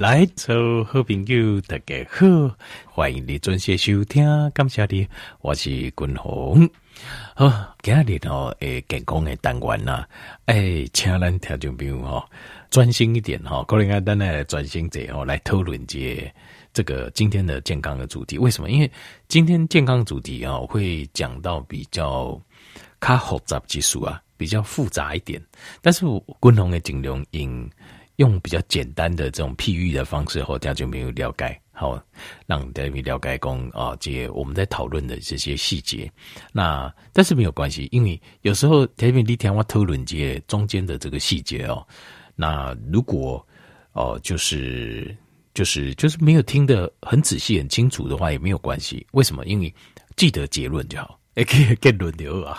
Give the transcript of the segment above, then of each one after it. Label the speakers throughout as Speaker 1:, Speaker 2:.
Speaker 1: 来，做好朋友大家好，欢迎你准时收听，感谢你，我是君鸿。好，今日哦，诶，健康的单元呐，诶，请咱听众朋友哈，专心一点哈，可能啊，咱来专心者哦，来讨论这这个今天的健康的主题。为什么？因为今天健康主题啊，会讲到比较较复杂技术啊，比较复杂一点，但是君鸿的尽量用。用比较简单的这种譬喻的方式，后大家就没有了解，好让大家了解讲啊，这些我们在讨论的这些细节。那但是没有关系，因为有时候特别你听我讨论这些中间的这个细节哦。那如果哦，就是就是就是没有听得很仔细、很清楚的话，也没有关系。为什么？因为记得结论就好，也 可以更轮流啊。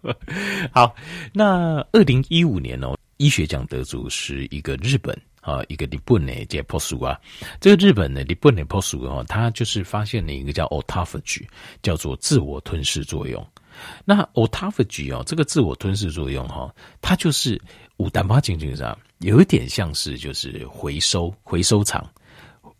Speaker 1: 好，那二零一五年哦。医学奖得主是一个日本啊，一个日本的解剖书啊。这个日本的日本的剖书哦，它就是发现了一个叫 autophagy，叫做自我吞噬作用。那 autophagy 哦，这个自我吞噬作用哈，它就是五蛋白精精上有一点像是就是回收回收厂，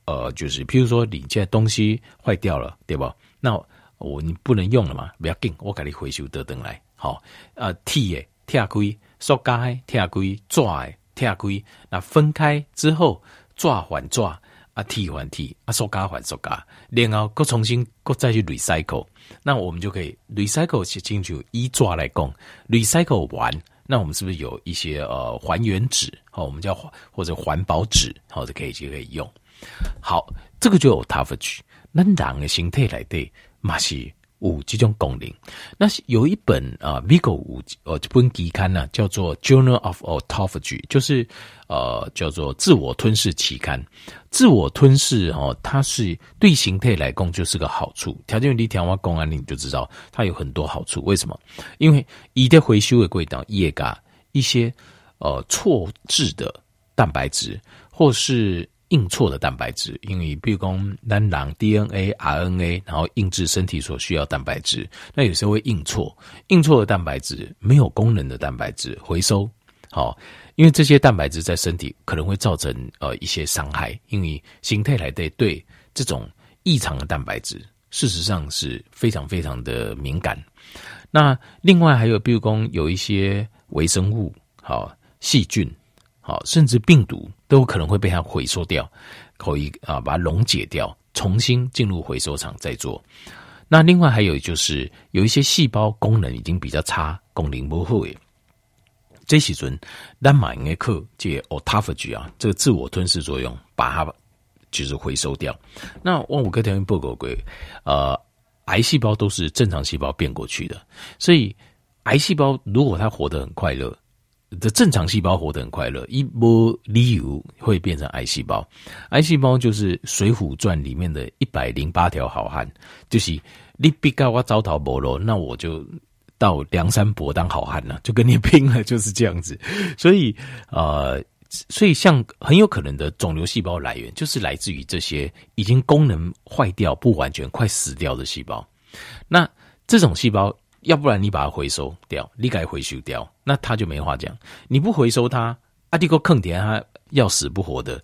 Speaker 1: 呃，就是譬如说你现在东西坏掉了，对吧？那我你不能用了嘛，不要紧，我给你回收得等来。好，呃，铁的铁盔。塑胶铁盔、纸的铁盔，那分开之后，纸还纸，啊铁还铁，啊塑胶还塑胶，然后再重新再去 recycle，那我们就可以 recycle 清楚。以纸来供，recycle 完，那我们是不是有一些呃还原纸？好，我们叫或者环保纸，好，就可以就可以用。好，这个就有 topage，那人的形态来对，嘛是。五这种功能，那有一本啊，，Vigo 五呃这本期刊呢，叫做《Journal of Autophagy》，就是呃叫做自我吞噬期刊。自我吞噬哦，它是对形态来讲就是个好处。条件你听我讲完，你就知道它有很多好处。为什么？因为一的回收的轨道也噶一些呃错置的蛋白质，或是。印错的蛋白质，因为比如说单囊 DNA、RNA，然后印制身体所需要蛋白质，那有时候会印错，印错的蛋白质没有功能的蛋白质回收，好，因为这些蛋白质在身体可能会造成呃一些伤害，因为形态来对对这种异常的蛋白质，事实上是非常非常的敏感。那另外还有比如说有一些微生物，好细菌。好，甚至病毒都可能会被它回收掉，可以啊把它溶解掉，重新进入回收厂再做。那另外还有就是有一些细胞功能已经比较差，功能不好诶。这时阵咱马应该克借 autophagy 啊，这个自我吞噬作用，把它就是回收掉。那万五个条件不够贵，呃，癌细胞都是正常细胞变过去的，所以癌细胞如果它活得很快乐。的正常细胞活得很快乐，一波理由会变成癌细胞。癌细胞就是《水浒传》里面的一百零八条好汉，就是你比较我糟蹋无路，那我就到梁山伯当好汉了，就跟你拼了，就是这样子。所以，呃，所以像很有可能的肿瘤细胞来源，就是来自于这些已经功能坏掉、不完全、快死掉的细胞。那这种细胞。要不然你把它回收掉，你该回收掉，那他就没话讲。你不回收它，阿迪哥坑点他要死不活的。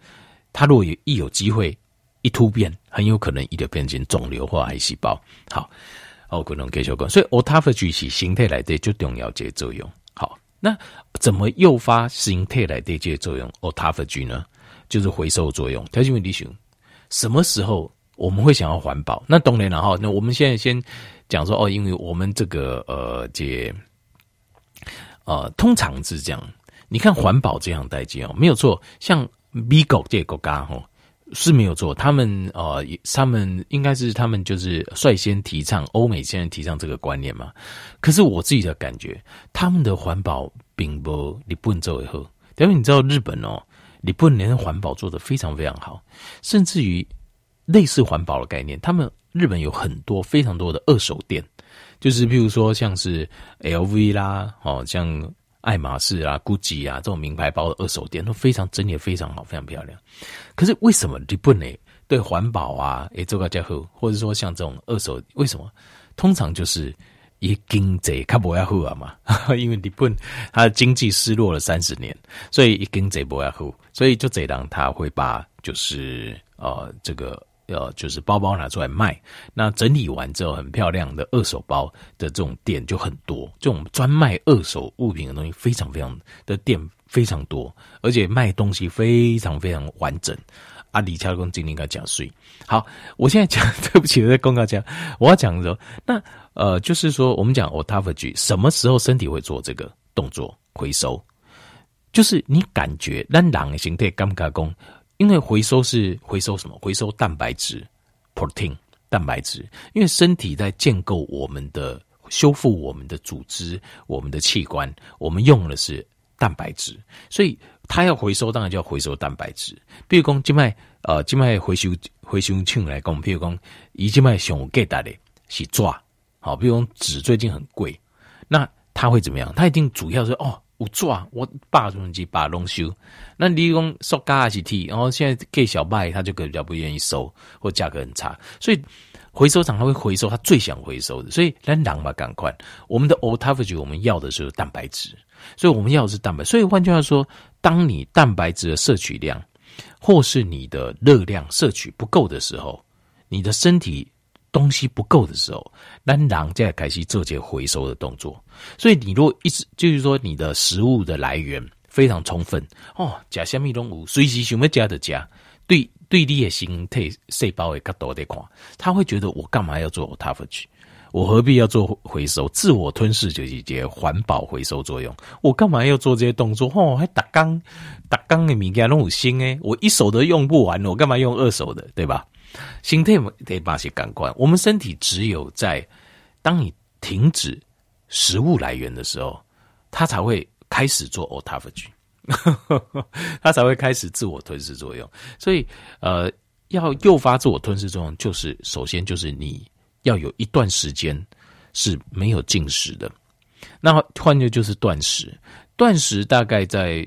Speaker 1: 他如果有一有机会一突变，很有可能一点变成肿瘤或癌细胞。好，哦，可能继续讲。所以 autophagy 是形态来的就重要这作用。好，那怎么诱发形态来的这作用？autophagy 呢，就是回收作用。条件问题是，什么时候我们会想要环保？那当然了哈。那我们现在先。讲说哦，因为我们这个呃，这呃，通常是这样。你看环保这样代际哦，没有错。像美国这些国家哦，是没有错。他们呃，他们应该是他们就是率先提倡，欧美现在提倡这个观念嘛。可是我自己的感觉，他们的环保并不日本做的好。因为你知道日本哦，日本连环保做得非常非常好，甚至于类似环保的概念，他们。日本有很多非常多的二手店，就是譬如说像是 LV 啦，哦，像爱马仕啊、GUCCI 啊这种名牌包的二手店都非常整理非常好，非常漂亮。可是为什么日本呢？对环保啊，诶，这个家伙，或者说像这种二手，为什么？通常就是也经济较不要好啊嘛，因为日本它的经济失落了三十年，所以一经济不要好，所以就这样他会把就是呃这个呃就是包包拿出来卖，那整理完之后很漂亮的二手包的这种店就很多，这种专卖二手物品的东西非常非常的店非常多，而且卖东西非常非常完整。啊，李巧公今天该讲税。好，我现在讲，对不起，我在公告讲，我要讲的时候，那呃，就是说，我们讲 autophagy，什么时候身体会做这个动作回收？就是你感觉让狼的形态尴尬工，因为回收是回收什么？回收蛋白质，protein，蛋白质。因为身体在建构我们的、修复我们的组织、我们的器官，我们用的是蛋白质，所以。它要回收，当然就要回收蛋白质。比如讲，今麦呃，今麦回收回收厂来讲，比如讲，以今麦上给大的是纸，好，比如讲纸最近很贵，那它会怎么样？它一定主要是哦，有纸，我把东西把它弄修。那你讲塑胶还是铁，然后现在给小麦，他就比较不愿意收，或价格很差，所以回收厂他会回收他最想回收的。所以来狼嘛，赶快，我们的 autophagy 我们要的是蛋白质。所以我们要的是蛋白，所以换句话说，当你蛋白质的摄取量，或是你的热量摄取不够的时候，你的身体东西不够的时候，那狼在开始做些回收的动作。所以你如果一直就是说你的食物的来源非常充分哦，加虾米拢有，随时想要加的加，对对你的心态细胞的角度来看，他会觉得我干嘛要做 t o u g 我何必要做回收？自我吞噬就是一些环保回收作用。我干嘛要做这些动作？哦，还打缸打缸的物件拢有新诶，我一手都用不完，我干嘛用二手的？对吧？心态得把些感官。我们身体只有在当你停止食物来源的时候，它才会开始做 autophagy，它才会开始自我吞噬作用。所以，呃，要诱发自我吞噬作用，就是首先就是你。要有一段时间是没有进食的，那换句就是断食。断食大概在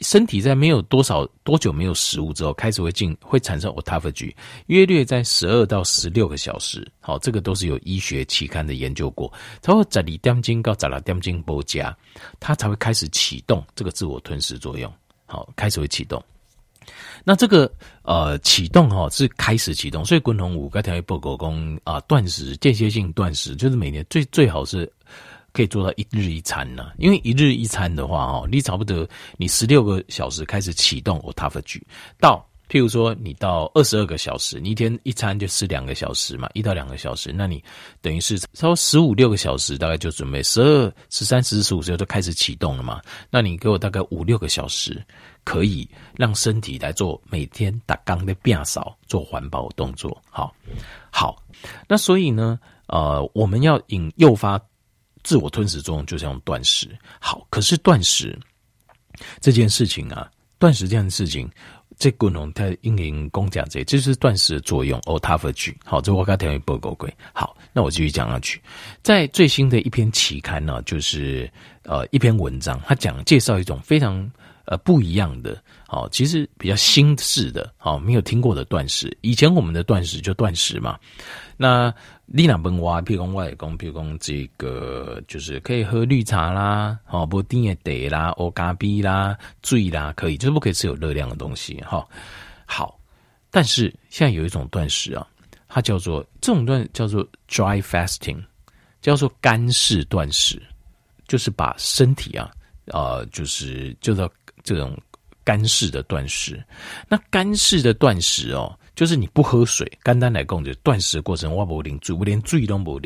Speaker 1: 身体在没有多少多久没有食物之后，开始会进会产生 autophagy，约略在十二到十六个小时。好，这个都是有医学期刊的研究过。它会在你点睛到在了点睛不加，它才会开始启动这个自我吞噬作用。好，开始会启动。那这个呃启动哈是开始启动，所以滚筒五该条一报告工啊断食间歇性断食，就是每年最最好是可以做到一日一餐呢、因为一日一餐的话哦，你差不多你十六个小时开始启动 autophagy 到。譬如说，你到二十二个小时，你一天一餐就吃两个小时嘛，一到两个小时，那你等于是超十五六个小时，大概就准备十二、十三、十四、十五时候就开始启动了嘛。那你给我大概五六个小时，可以让身体来做每天打缸的变少，做环保动作。好，好，那所以呢，呃，我们要引诱发自我吞噬作用，就是用断食。好，可是断食这件事情啊，断食这件事情。这功能它应用工讲这，这是断食的作用。autophagy 好，这我刚才报告过。好，那我继续讲下去。在最新的一篇期刊呢，就是呃一篇文章，它讲介绍一种非常呃不一样的，好，其实比较新式的，好，没有听过的断食。以前我们的断食就断食嘛，那。你那问我，譬如讲我来讲，譬如讲这个就是可以喝绿茶啦，好，不甜的茶啦，哦咖啡啦，水啦，可以，就是不可以吃有热量的东西，哈。好，但是现在有一种断食啊，它叫做这种断叫做 dry fasting，叫做干式断食，就是把身体啊，呃，就是就叫这种干式的断食。那干式的断食哦。就是你不喝水，干单来讲，就断食的过程，我不喝水，我连水都不喝，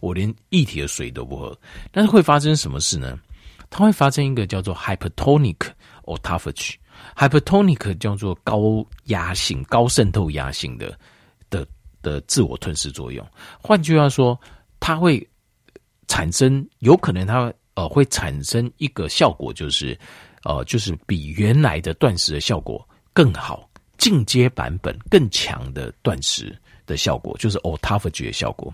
Speaker 1: 我连液体的水都不喝。但是会发生什么事呢？它会发生一个叫做 hypertonic autophagy。hypertonic 叫做高压性、高渗透压性的的的自我吞噬作用。换句话说，它会产生，有可能它呃会产生一个效果，就是呃就是比原来的断食的效果更好。进阶版本更强的断食的效果，就是 autophagy 的效果。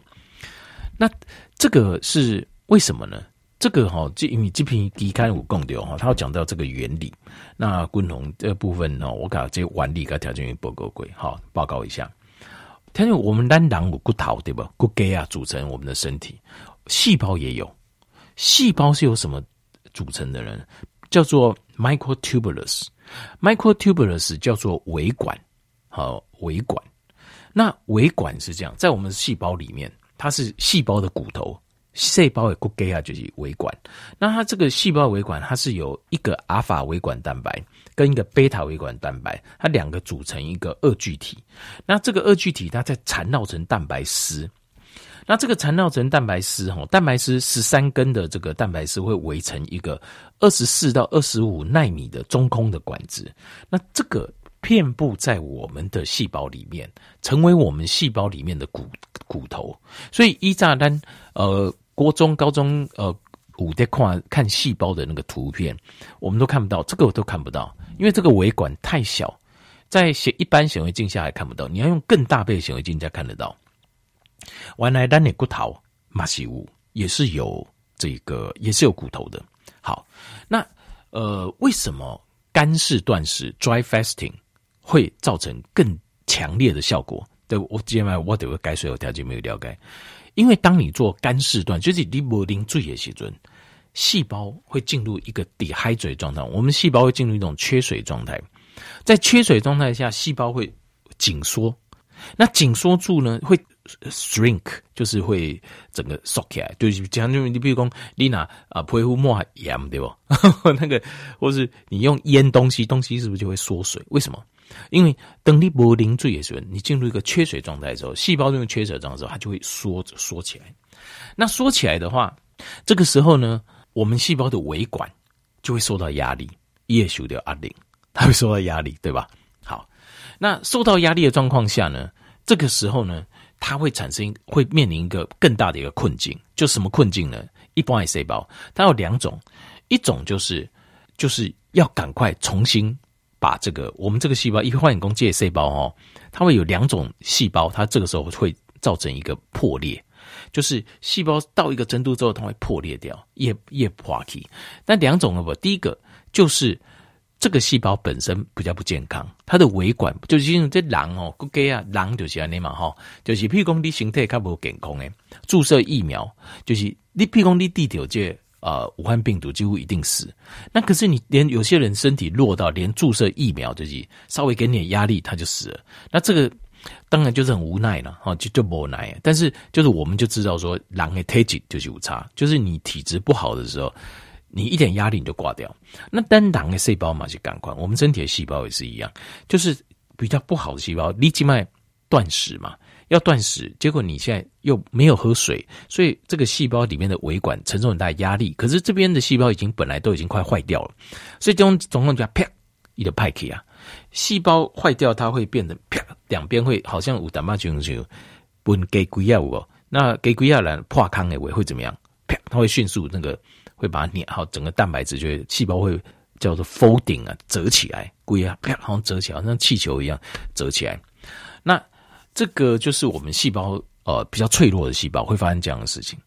Speaker 1: 那这个是为什么呢？这个哈，这因为这篇期刊有讲到哈，他要讲到这个原理。那昆龙这部分呢，我把这个原理跟条件报告过，好报告一下。他说我们单囊有骨头对吧？骨骼啊组成我们的身体。细胞也有，细胞是由什么组成的人？叫做 microtubulus，microtubulus 叫做微管，好，微管。那微管是这样，在我们细胞里面，它是细胞的骨头，细胞的骨骼啊，就是微管。那它这个细胞微管，它是由一个阿法微管蛋白跟一个贝塔微管蛋白，它两个组成一个二聚体。那这个二聚体，它再缠绕成蛋白丝。那这个缠绕成蛋白丝，哈，蛋白丝十三根的这个蛋白丝会围成一个二十四到二十五纳米的中空的管子。那这个。遍布在我们的细胞里面，成为我们细胞里面的骨骨头。所以，依炸单呃，国中、高中呃，五代看看细胞的那个图片，我们都看不到，这个我都看不到，因为这个微管太小，在显一般显微镜下还看不到，你要用更大倍显微镜才看得到。原来单的骨头马西乌也是有这个，也是有骨头的。好，那呃，为什么干式断食 （dry fasting）？会造成更强烈的效果。对，我今天我得个改水有条件没有了解，因为当你做干式断，就是你没啉水的时阵，细胞会进入一个 dehydrate 状态。我们细胞会进入一种缺水状态，在缺水状态下，细胞会紧缩。那紧缩住呢，会 shrink，就是会整个缩起来。就是讲，就你比如讲，你拿啊皮肤抹盐对不？那个，或是你用腌东西，东西是不是就会缩水？为什么？因为等你不淋水的时候，你进入一个缺水状态的时候，细胞进入缺水状态的时候，它就会缩缩起来。那缩起来的话，这个时候呢，我们细胞的微管就会受到压力，叶修掉阿灵，它会受到压力，对吧？好，那受到压力的状况下呢，这个时候呢，它会产生会面临一个更大的一个困境，就什么困境呢？一般癌细胞它有两种，一种就是就是要赶快重新。把这个我们这个细胞，一个化工介细胞哦，它会有两种细胞，它这个时候会造成一个破裂，就是细胞到一个程度之后，它会破裂掉，叶叶破体。那两种呢？不，第一个就是这个细胞本身比较不健康，它的维管就是因为这狼哦，骨骼啊，狼就是安尼嘛哈，就是譬如讲你身体较无健康诶，注射疫苗就是你譬如讲你地条这。呃，武汉病毒几乎一定死。那可是你连有些人身体弱到连注射疫苗就是稍微给你点压力他就死了。那这个当然就是很无奈了哈，就就无奈。但是就是我们就知道说，人的体质就是有差，就是你体质不好的时候，你一点压力你就挂掉。那单人的细胞嘛是赶快，我们身体的细胞也是一样，就是比较不好的细胞，立即卖断食嘛。要断食，结果你现在又没有喝水，所以这个细胞里面的微管承受很大压力。可是这边的细胞已经本来都已经快坏掉了，所以这种总共就啪一个派克啊，细胞坏掉它会变得啪，两边会好像有淡薄就就分给龟亚五，那给龟亚来破康的尾会怎么样？啪，它会迅速那个会把它碾好，整个蛋白质就会细胞会叫做 folding 啊，折起来，龟啊啪，然后折起来，好像气球一样折起来，那。这个就是我们细胞呃比较脆弱的细胞会发生这样的事情。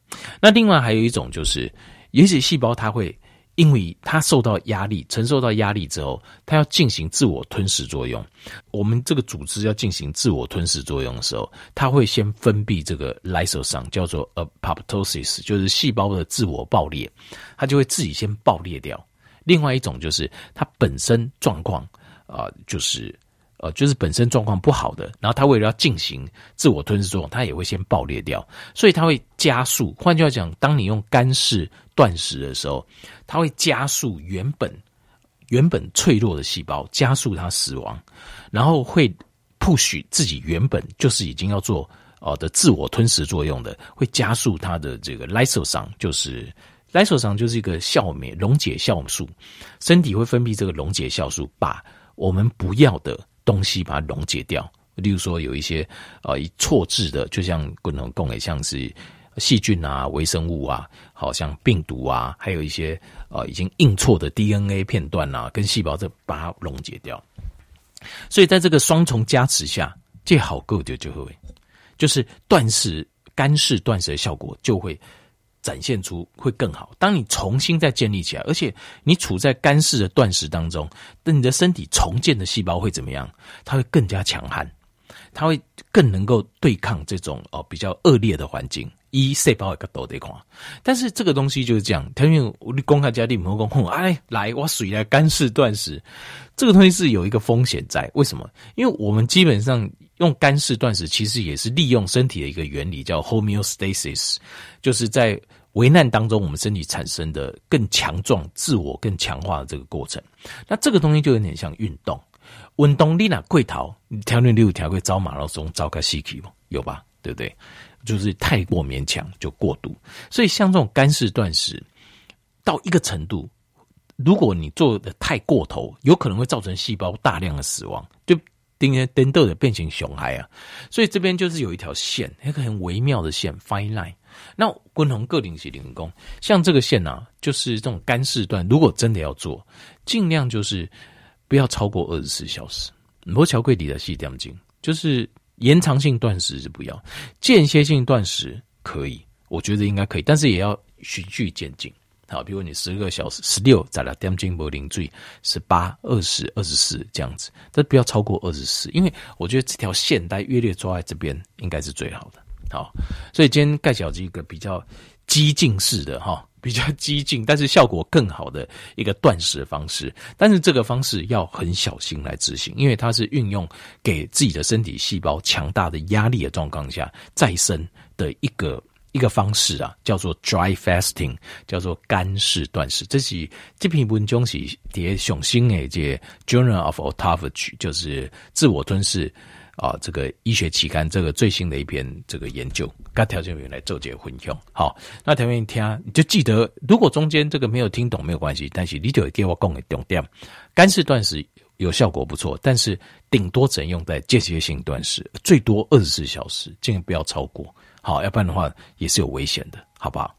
Speaker 1: 那另外还有一种就是，有些细胞它会因为它受到压力，承受到压力之后，它要进行自我吞噬作用。我们这个组织要进行自我吞噬作用的时候，它会先分泌这个 lysosome，叫做 apoptosis，就是细胞的自我爆裂，它就会自己先爆裂掉。另外一种就是它本身状况啊、就是。呃，就是本身状况不好的，然后它为了要进行自我吞噬作用，它也会先爆裂掉，所以它会加速。换句话讲，当你用干式断食的时候，它会加速原本原本脆弱的细胞加速它死亡，然后会 push 自己原本就是已经要做呃的自我吞噬作用的，会加速它的这个 lysosome，就是 lysosome 就是一个酵酶溶解酵素，身体会分泌这个溶解酵素，把我们不要的。东西把它溶解掉，例如说有一些呃错置的，就像共同共也像是细菌啊、微生物啊，好像病毒啊，还有一些呃已经印错的 DNA 片段啊，跟细胞这把它溶解掉。所以在这个双重加持下，这好够就就会就是断食干式断食的效果就会。展现出会更好。当你重新再建立起来，而且你处在干式的断食当中，那你的身体重建的细胞会怎么样？它会更加强悍。它会更能够对抗这种哦比较恶劣的环境。一细胞一个都得看，但是这个东西就是这样。他因为你公开家里没有讲，哎，来我水来干式断食，这个东西是有一个风险在。为什么？因为我们基本上用干式断食，其实也是利用身体的一个原理，叫 homeostasis，就是在危难当中，我们身体产生的更强壮、自我更强化的这个过程。那这个东西就有点像运动，运动你哪贵逃？你条你六条会招马拉松，招个西奇有吧？对不对？就是太过勉强就过度，所以像这种干式断食到一个程度，如果你做的太过头，有可能会造成细胞大量的死亡，就等于等到的变成熊孩啊。所以这边就是有一条线，一个很微妙的线，fine line。那滚红各领是零工，像这个线呢、啊，就是这种干式断，如果真的要做，尽量就是不要超过二十四小时。摩桥贵底的细点睛，就是。延长性断食是不要，间歇性断食可以，我觉得应该可以，但是也要循序渐进。好，比如你十个小时，十六再来点进柏林最十八、二十、二十四这样子，但不要超过二十四，因为我觉得这条线带约略抓在这边应该是最好的。好，所以今天盖小是一个比较激进式的哈。比较激进，但是效果更好的一个断食方式，但是这个方式要很小心来执行，因为它是运用给自己的身体细胞强大的压力的状况下再生的一个一个方式啊，叫做 dry fasting，叫做干式断食。这是这篇文章是叠雄心诶，这 Journal of Autophagy 就是自我吞噬。啊，这个医学期刊这个最新的一篇这个研究，跟条件员来做这个分享。好，那条件员听，你就记得，如果中间这个没有听懂没有关系，但是你就会给我讲的重点。干式断食有效果不错，但是顶多只能用在间歇性断食，最多二十四小时，尽量不要超过。好，要不然的话也是有危险的，好不好？